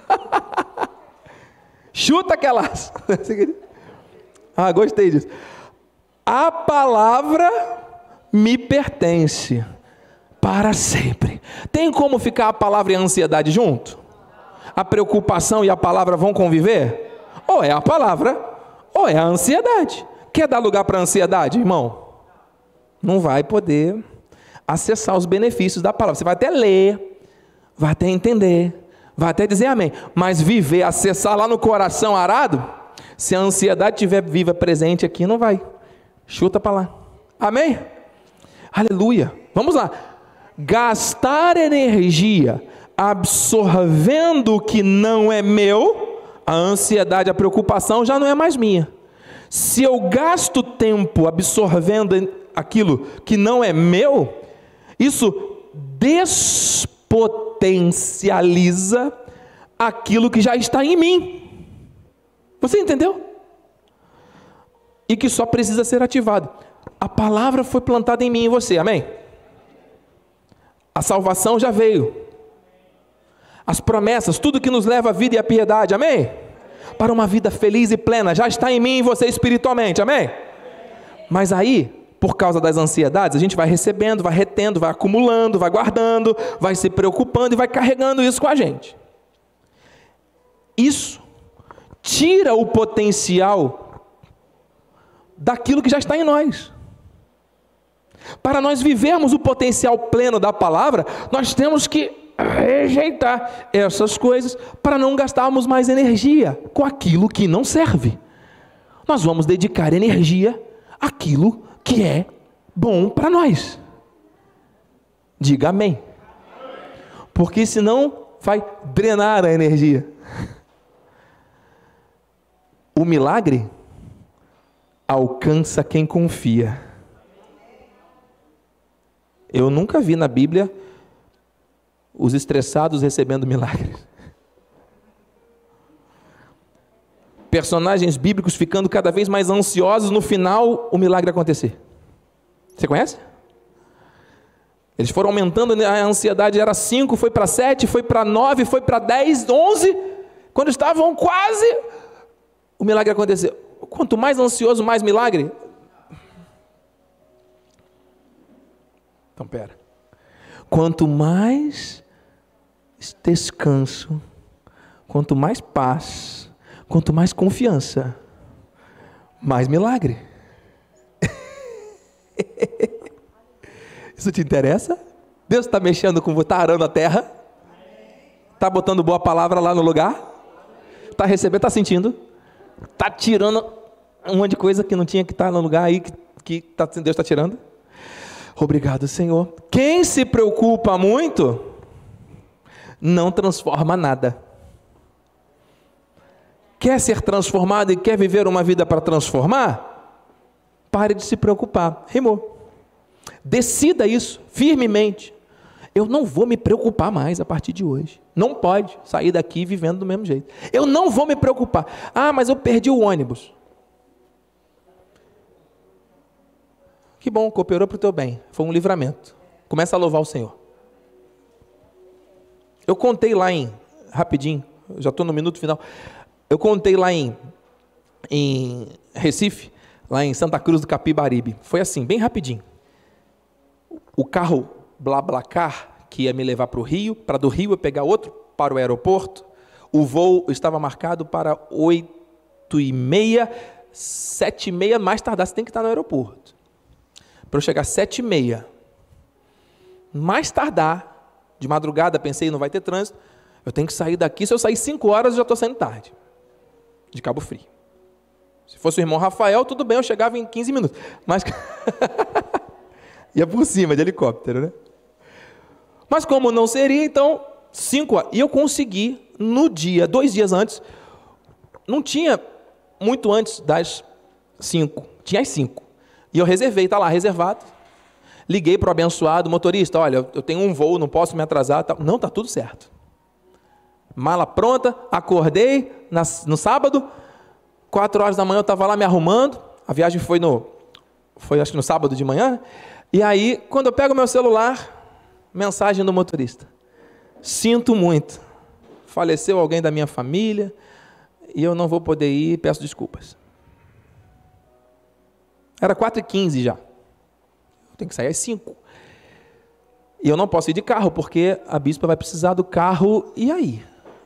Chuta aquelas. ah, gostei disso. A palavra me pertence para sempre. Tem como ficar a palavra e a ansiedade junto? A preocupação e a palavra vão conviver? Ou é a palavra, ou é a ansiedade. Quer dar lugar para a ansiedade, irmão? Não vai poder acessar os benefícios da palavra. Você vai até ler, vai até entender, vai até dizer amém. Mas viver, acessar lá no coração arado, se a ansiedade estiver viva, presente aqui, não vai. Chuta para lá. Amém? Aleluia. Vamos lá. Gastar energia absorvendo o que não é meu, a ansiedade, a preocupação já não é mais minha. Se eu gasto tempo absorvendo aquilo que não é meu, isso despotencializa aquilo que já está em mim. Você entendeu? E que só precisa ser ativado. A palavra foi plantada em mim e você, amém? A salvação já veio. As promessas, tudo que nos leva à vida e à piedade, amém? Para uma vida feliz e plena, já está em mim e você espiritualmente, amém? Mas aí, por causa das ansiedades, a gente vai recebendo, vai retendo, vai acumulando, vai guardando, vai se preocupando e vai carregando isso com a gente. Isso tira o potencial daquilo que já está em nós. Para nós vivermos o potencial pleno da palavra, nós temos que rejeitar essas coisas para não gastarmos mais energia com aquilo que não serve. Nós vamos dedicar energia àquilo que é bom para nós. Diga amém. Porque senão vai drenar a energia. O milagre alcança quem confia. Eu nunca vi na Bíblia os estressados recebendo milagres. personagens bíblicos ficando cada vez mais ansiosos, no final o milagre acontecer. Você conhece? Eles foram aumentando, né? a ansiedade era 5, foi para 7, foi para 9, foi para 10, 11. Quando estavam quase, o milagre aconteceu. Quanto mais ansioso, mais milagre. Então, pera. Quanto mais descanso, quanto mais paz, Quanto mais confiança, mais milagre. Isso te interessa? Deus está mexendo com você, está arando a terra? Está botando boa palavra lá no lugar? Está recebendo, está sentindo? Está tirando um monte de coisa que não tinha que estar no lugar aí que, que tá, Deus está tirando? Obrigado, Senhor. Quem se preocupa muito, não transforma nada quer ser transformado e quer viver uma vida para transformar, pare de se preocupar. Rimou. Decida isso firmemente. Eu não vou me preocupar mais a partir de hoje. Não pode sair daqui vivendo do mesmo jeito. Eu não vou me preocupar. Ah, mas eu perdi o ônibus. Que bom, cooperou para o teu bem. Foi um livramento. Começa a louvar o Senhor. Eu contei lá em, rapidinho, já estou no minuto final. Eu contei lá em, em Recife, lá em Santa Cruz do Capibaribe. Foi assim, bem rapidinho. O carro BlaBlaCar, que ia me levar para o Rio, para do Rio eu pegar outro para o aeroporto, o voo estava marcado para 8 e meia, 7 e meia, mais tardar, você tem que estar no aeroporto. Para eu chegar às 7 e meia, mais tardar, de madrugada, pensei, não vai ter trânsito, eu tenho que sair daqui, se eu sair 5 horas, eu já estou saindo tarde de Cabo Frio. Se fosse o irmão Rafael, tudo bem, eu chegava em 15 minutos. Mas. ia por cima de helicóptero, né? Mas como não seria, então, cinco horas. E eu consegui, no dia, dois dias antes, não tinha muito antes das cinco, tinha as cinco. E eu reservei, está lá, reservado. Liguei para o abençoado motorista: olha, eu tenho um voo, não posso me atrasar. Não, está tudo certo mala pronta, acordei no sábado, quatro horas da manhã eu estava lá me arrumando, a viagem foi no, foi acho que no sábado de manhã, e aí quando eu pego meu celular, mensagem do motorista, sinto muito, faleceu alguém da minha família, e eu não vou poder ir, peço desculpas. Era 4h15 já. Eu tenho que sair às 5. E eu não posso ir de carro, porque a bispa vai precisar do carro, e aí?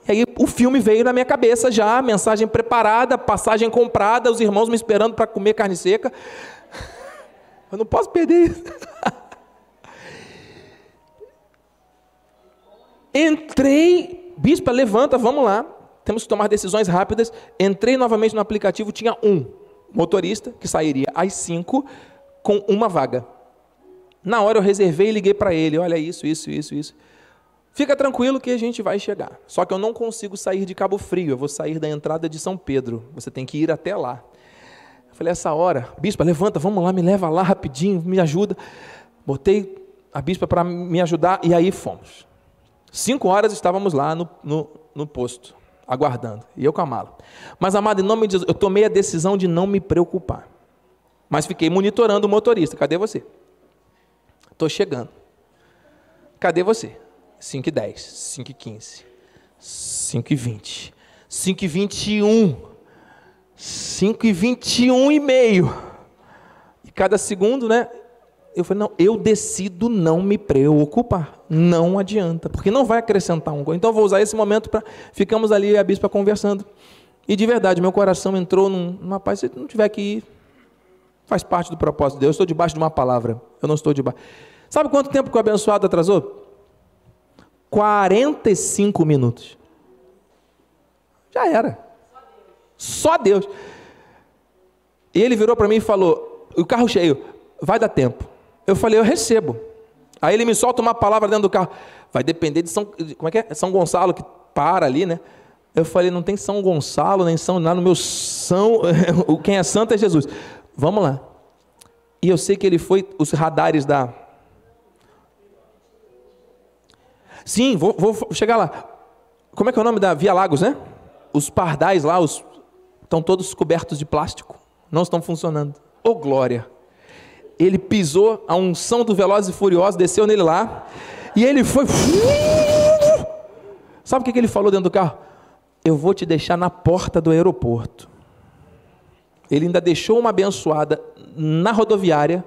E aí o filme veio na minha cabeça já, mensagem preparada, passagem comprada, os irmãos me esperando para comer carne seca. Eu não posso perder isso. Entrei, bispa, levanta, vamos lá. Temos que tomar decisões rápidas. Entrei novamente no aplicativo, tinha um motorista que sairia às 5 com uma vaga. Na hora eu reservei e liguei para ele: olha isso, isso, isso, isso. Fica tranquilo que a gente vai chegar. Só que eu não consigo sair de Cabo Frio, eu vou sair da entrada de São Pedro. Você tem que ir até lá. Eu falei, essa hora, bispa, levanta, vamos lá, me leva lá rapidinho, me ajuda. Botei a bispa para me ajudar e aí fomos. Cinco horas estávamos lá no, no, no posto, aguardando, e eu com a mala. Mas, amado, em nome de Jesus, eu tomei a decisão de não me preocupar. Mas fiquei monitorando o motorista. Cadê você? Estou chegando. Cadê você? 5 e 10, 5 e 15, 5 e 20, 5 e 21, 5 e 21 e meio. E cada segundo, né? Eu falei, não, eu decido não me preocupar. Não adianta, porque não vai acrescentar um. Então eu vou usar esse momento para. Ficamos ali, a bispa conversando. E de verdade, meu coração entrou num. numa paz, se não tiver que ir, faz parte do propósito de Deus. Eu estou debaixo de uma palavra. Eu não estou debaixo. Sabe quanto tempo que o abençoado atrasou? 45 minutos. Já era. Só Deus. E ele virou para mim e falou: o carro cheio, vai dar tempo. Eu falei, eu recebo. Aí ele me solta uma palavra dentro do carro. Vai depender de São, como é que é? São Gonçalo que para ali, né? Eu falei, não tem São Gonçalo, nem São nada, no meu São, quem é santo é Jesus. Vamos lá. E eu sei que ele foi, os radares da, Sim, vou, vou, chegar lá. Como é que é o nome da Via Lagos, né? Os pardais lá, os, estão todos cobertos de plástico. Não estão funcionando. Ô oh, glória! Ele pisou, a unção do Velozes e Furiosos desceu nele lá. E ele foi. Sabe o que ele falou dentro do carro? Eu vou te deixar na porta do aeroporto. Ele ainda deixou uma abençoada na rodoviária,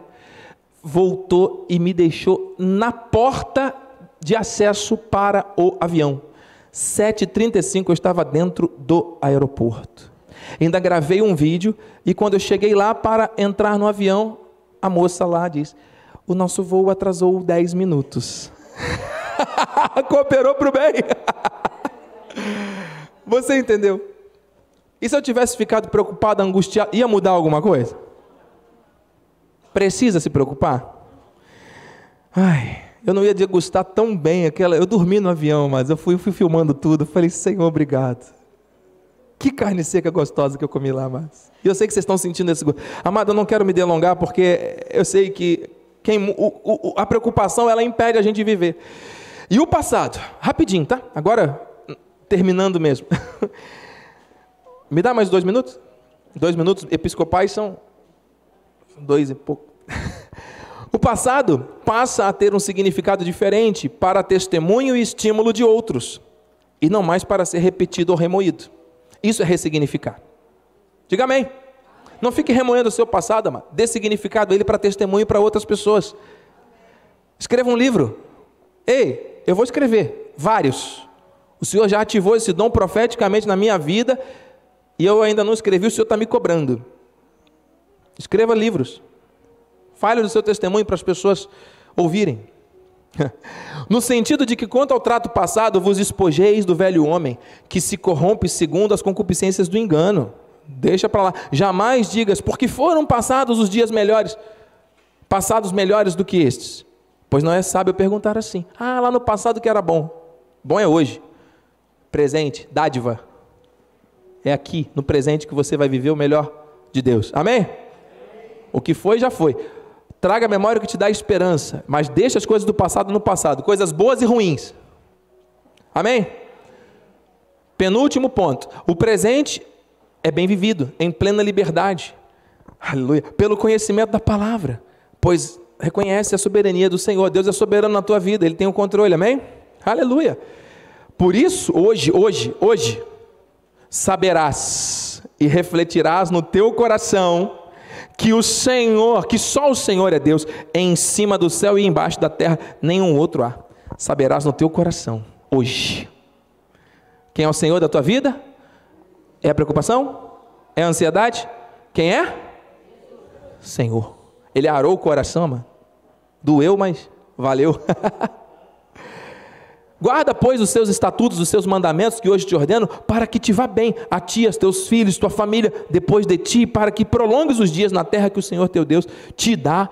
voltou e me deixou na porta de acesso para o avião. 7h35 eu estava dentro do aeroporto. Ainda gravei um vídeo e quando eu cheguei lá para entrar no avião, a moça lá diz: O nosso voo atrasou 10 minutos. Cooperou para o bem. Você entendeu? E se eu tivesse ficado preocupado, angustiado, ia mudar alguma coisa? Precisa se preocupar? Ai, eu não ia degustar tão bem aquela. Eu dormi no avião, mas eu fui, fui filmando tudo. Falei, Senhor, obrigado. Que carne seca gostosa que eu comi lá, mas. E eu sei que vocês estão sentindo esse gosto. Amado, eu não quero me delongar, porque eu sei que quem, o, o, a preocupação ela impede a gente de viver. E o passado, rapidinho, tá? Agora, terminando mesmo. me dá mais dois minutos? Dois minutos episcopais são dois e pouco. O passado passa a ter um significado diferente para testemunho e estímulo de outros, e não mais para ser repetido ou remoído. Isso é ressignificar. Diga amém. Não fique remoendo o seu passado, amado. Dê significado ele para testemunho para outras pessoas. Escreva um livro. Ei, eu vou escrever vários. O Senhor já ativou esse dom profeticamente na minha vida e eu ainda não escrevi, o Senhor está me cobrando. Escreva livros. Fale do seu testemunho para as pessoas ouvirem. No sentido de que, quanto ao trato passado, vos espojeis do velho homem, que se corrompe segundo as concupiscências do engano. Deixa para lá. Jamais digas, porque foram passados os dias melhores, passados melhores do que estes. Pois não é sábio perguntar assim: ah, lá no passado que era bom. Bom é hoje. Presente, dádiva. É aqui, no presente, que você vai viver o melhor de Deus. Amém? O que foi, já foi. Traga a memória que te dá esperança, mas deixa as coisas do passado no passado, coisas boas e ruins. Amém? Penúltimo ponto. O presente é bem vivido, em plena liberdade. Aleluia. Pelo conhecimento da palavra. Pois reconhece a soberania do Senhor. Deus é soberano na tua vida, Ele tem o controle. Amém? Aleluia. Por isso, hoje, hoje, hoje, saberás e refletirás no teu coração que o Senhor, que só o Senhor é Deus, em cima do céu e embaixo da terra, nenhum outro há. Saberás no teu coração, hoje. Quem é o Senhor da tua vida? É a preocupação? É a ansiedade? Quem é? Senhor. Ele arou o coração, mano. Doeu, mas valeu. Guarda, pois, os seus estatutos, os seus mandamentos que hoje te ordeno, para que te vá bem a ti, aos teus filhos, tua família, depois de ti, para que prolongues os dias na terra que o Senhor teu Deus te dá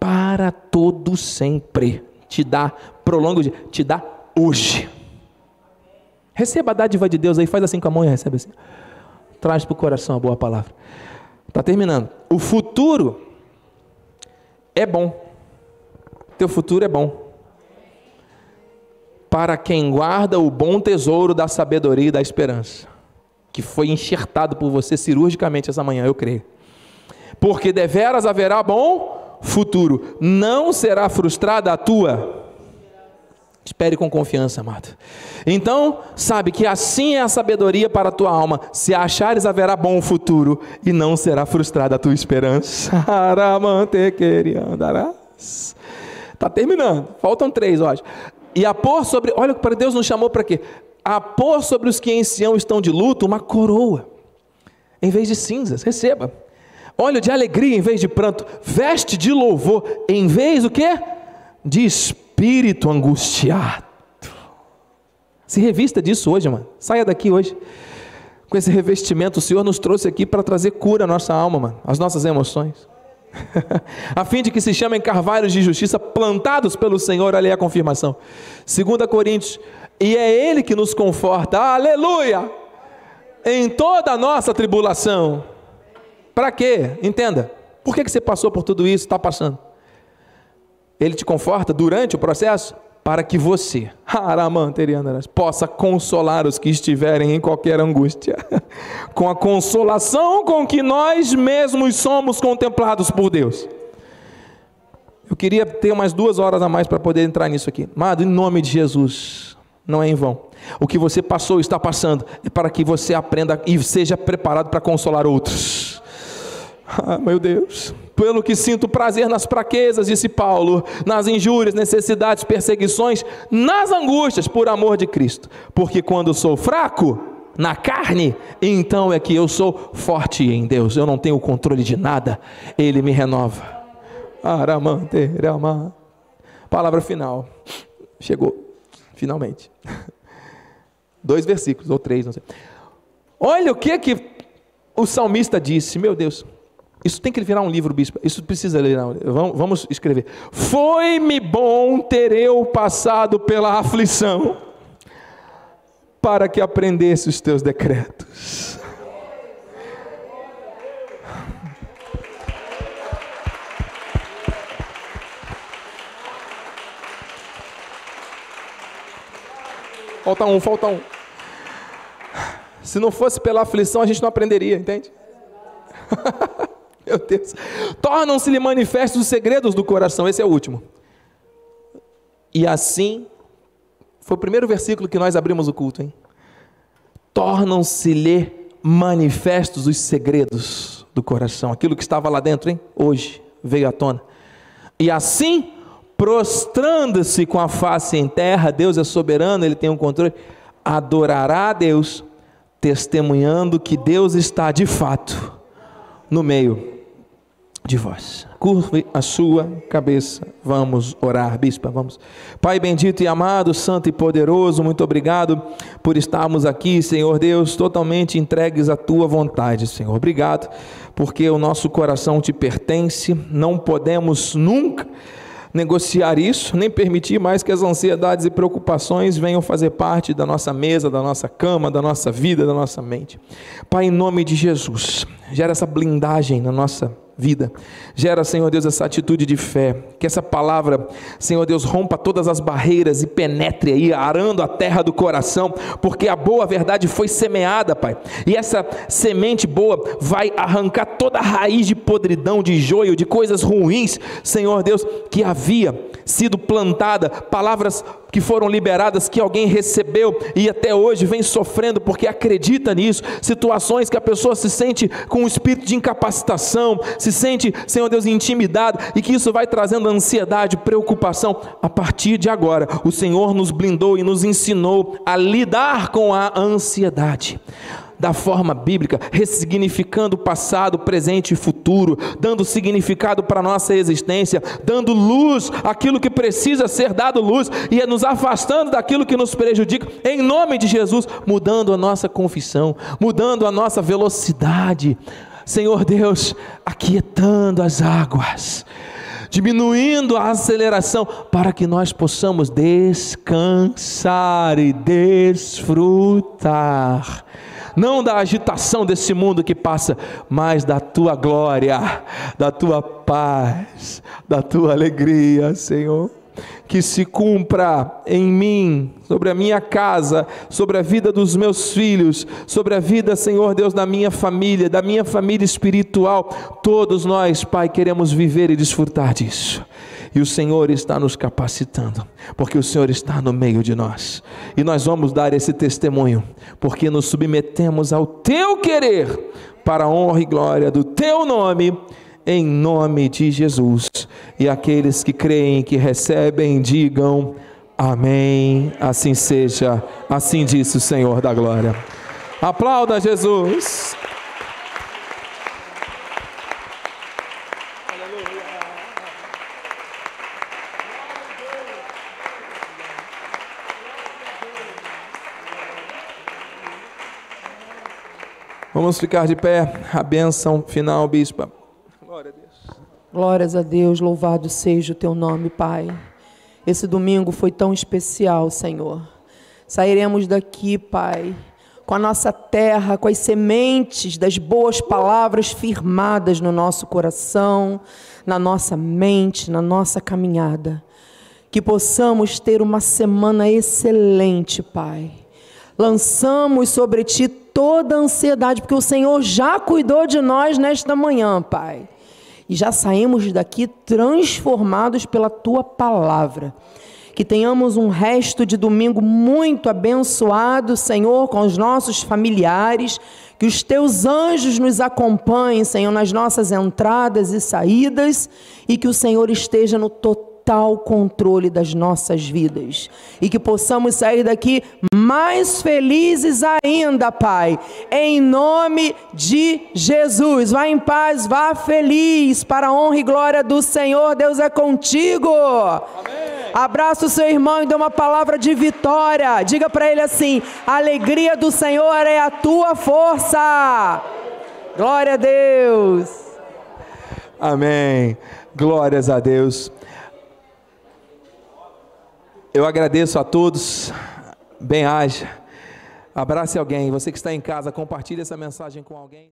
para todo sempre. Te dá, prolonga o dia, te dá hoje. Receba a dádiva de Deus aí, faz assim com a mão e recebe assim. Traz para o coração a boa palavra. Está terminando. O futuro é bom. Teu futuro é bom. Para quem guarda o bom tesouro da sabedoria e da esperança, que foi enxertado por você cirurgicamente essa manhã, eu creio. Porque deveras haverá bom futuro, não será frustrada a tua Espere com confiança, amado. Então, sabe que assim é a sabedoria para a tua alma. Se achares, haverá bom futuro e não será frustrada a tua esperança. Está terminando. Faltam três, hoje. E a pôr sobre. Olha, para Deus nos chamou para quê? A pôr sobre os que em Sião estão de luto uma coroa, em vez de cinzas. Receba. Óleo de alegria em vez de pranto. Veste de louvor em vez do quê? De espírito espírito angustiado. Se revista disso hoje, mano. Saia daqui hoje. Com esse revestimento, o Senhor nos trouxe aqui para trazer cura à nossa alma, mano, às nossas emoções. a fim de que se chamem carvalhos de justiça plantados pelo Senhor, ali é a confirmação. 2 Coríntios, e é Ele que nos conforta, aleluia, em toda a nossa tribulação. Para quê? Entenda, por que, que você passou por tudo isso, está passando? Ele te conforta durante o processo para que você, possa consolar os que estiverem em qualquer angústia, com a consolação com que nós mesmos somos contemplados por Deus. Eu queria ter umas duas horas a mais para poder entrar nisso aqui. Amado, em nome de Jesus, não é em vão. O que você passou está passando é para que você aprenda e seja preparado para consolar outros. Ah, meu Deus pelo que sinto prazer nas fraquezas, disse Paulo, nas injúrias, necessidades, perseguições, nas angústias, por amor de Cristo. Porque quando sou fraco, na carne, então é que eu sou forte em Deus. Eu não tenho controle de nada, Ele me renova. Palavra final. Chegou, finalmente. Dois versículos, ou três, não sei. Olha o que que o salmista disse, meu Deus. Isso tem que virar um livro, bispo. Isso precisa ler. Vamos, vamos escrever. Foi-me bom ter eu passado pela aflição, para que aprendesse os teus decretos. Falta um, falta um. Se não fosse pela aflição, a gente não aprenderia, entende? Meu Deus. Tornam-se-lhe manifestos os segredos do coração. Esse é o último. E assim, foi o primeiro versículo que nós abrimos o culto, hein? Tornam-se-lhe manifestos os segredos do coração. Aquilo que estava lá dentro, hein? Hoje veio à tona. E assim, prostrando-se com a face em terra, Deus é soberano, ele tem o um controle, adorará a Deus, testemunhando que Deus está de fato no meio de vós. Curve a sua cabeça. Vamos orar, bispa, vamos. Pai bendito e amado, santo e poderoso, muito obrigado por estarmos aqui, Senhor Deus, totalmente entregues à tua vontade, Senhor. Obrigado, porque o nosso coração te pertence, não podemos nunca negociar isso, nem permitir mais que as ansiedades e preocupações venham fazer parte da nossa mesa, da nossa cama, da nossa vida, da nossa mente. Pai, em nome de Jesus, gera essa blindagem na nossa vida. Gera, Senhor Deus, essa atitude de fé. Que essa palavra, Senhor Deus, rompa todas as barreiras e penetre aí, arando a terra do coração, porque a boa verdade foi semeada, Pai. E essa semente boa vai arrancar toda a raiz de podridão, de joio, de coisas ruins, Senhor Deus, que havia sido plantada, palavras que foram liberadas, que alguém recebeu e até hoje vem sofrendo porque acredita nisso, situações que a pessoa se sente com um espírito de incapacitação, se sente, Senhor Deus, intimidado e que isso vai trazendo ansiedade, preocupação. A partir de agora, o Senhor nos blindou e nos ensinou a lidar com a ansiedade da forma bíblica, ressignificando passado, presente e futuro, dando significado para a nossa existência, dando luz àquilo que precisa ser dado luz e nos afastando daquilo que nos prejudica, em nome de Jesus, mudando a nossa confissão, mudando a nossa velocidade. Senhor Deus, aquietando as águas diminuindo a aceleração, para que nós possamos descansar e desfrutar não da agitação desse mundo que passa, mas da tua glória, da tua paz, da tua alegria, Senhor. Que se cumpra em mim, sobre a minha casa, sobre a vida dos meus filhos, sobre a vida, Senhor Deus, da minha família, da minha família espiritual. Todos nós, Pai, queremos viver e desfrutar disso. E o Senhor está nos capacitando, porque o Senhor está no meio de nós. E nós vamos dar esse testemunho, porque nos submetemos ao teu querer, para a honra e glória do teu nome, em nome de Jesus. E aqueles que creem, que recebem, digam amém. Assim seja, assim disse o Senhor da glória. Aplauda Jesus. Vamos ficar de pé. A bênção final, bispa. Glória a Deus. Glórias a Deus, louvado seja o teu nome, Pai. Esse domingo foi tão especial, Senhor. Sairemos daqui, Pai, com a nossa terra, com as sementes das boas palavras firmadas no nosso coração, na nossa mente, na nossa caminhada. Que possamos ter uma semana excelente, Pai. Lançamos sobre ti toda a ansiedade, porque o Senhor já cuidou de nós nesta manhã, Pai. E já saímos daqui transformados pela tua palavra. Que tenhamos um resto de domingo muito abençoado, Senhor, com os nossos familiares. Que os teus anjos nos acompanhem, Senhor, nas nossas entradas e saídas. E que o Senhor esteja no total total controle das nossas vidas e que possamos sair daqui mais felizes ainda, Pai, em nome de Jesus. Vá em paz, vá feliz, para a honra e glória do Senhor. Deus é contigo. Amém. Abraça o seu irmão e dê uma palavra de vitória. Diga para ele assim: a alegria do Senhor é a tua força. Glória a Deus. Amém. Glórias a Deus. Eu agradeço a todos. Bem haja. Abrace alguém. Você que está em casa, compartilhe essa mensagem com alguém.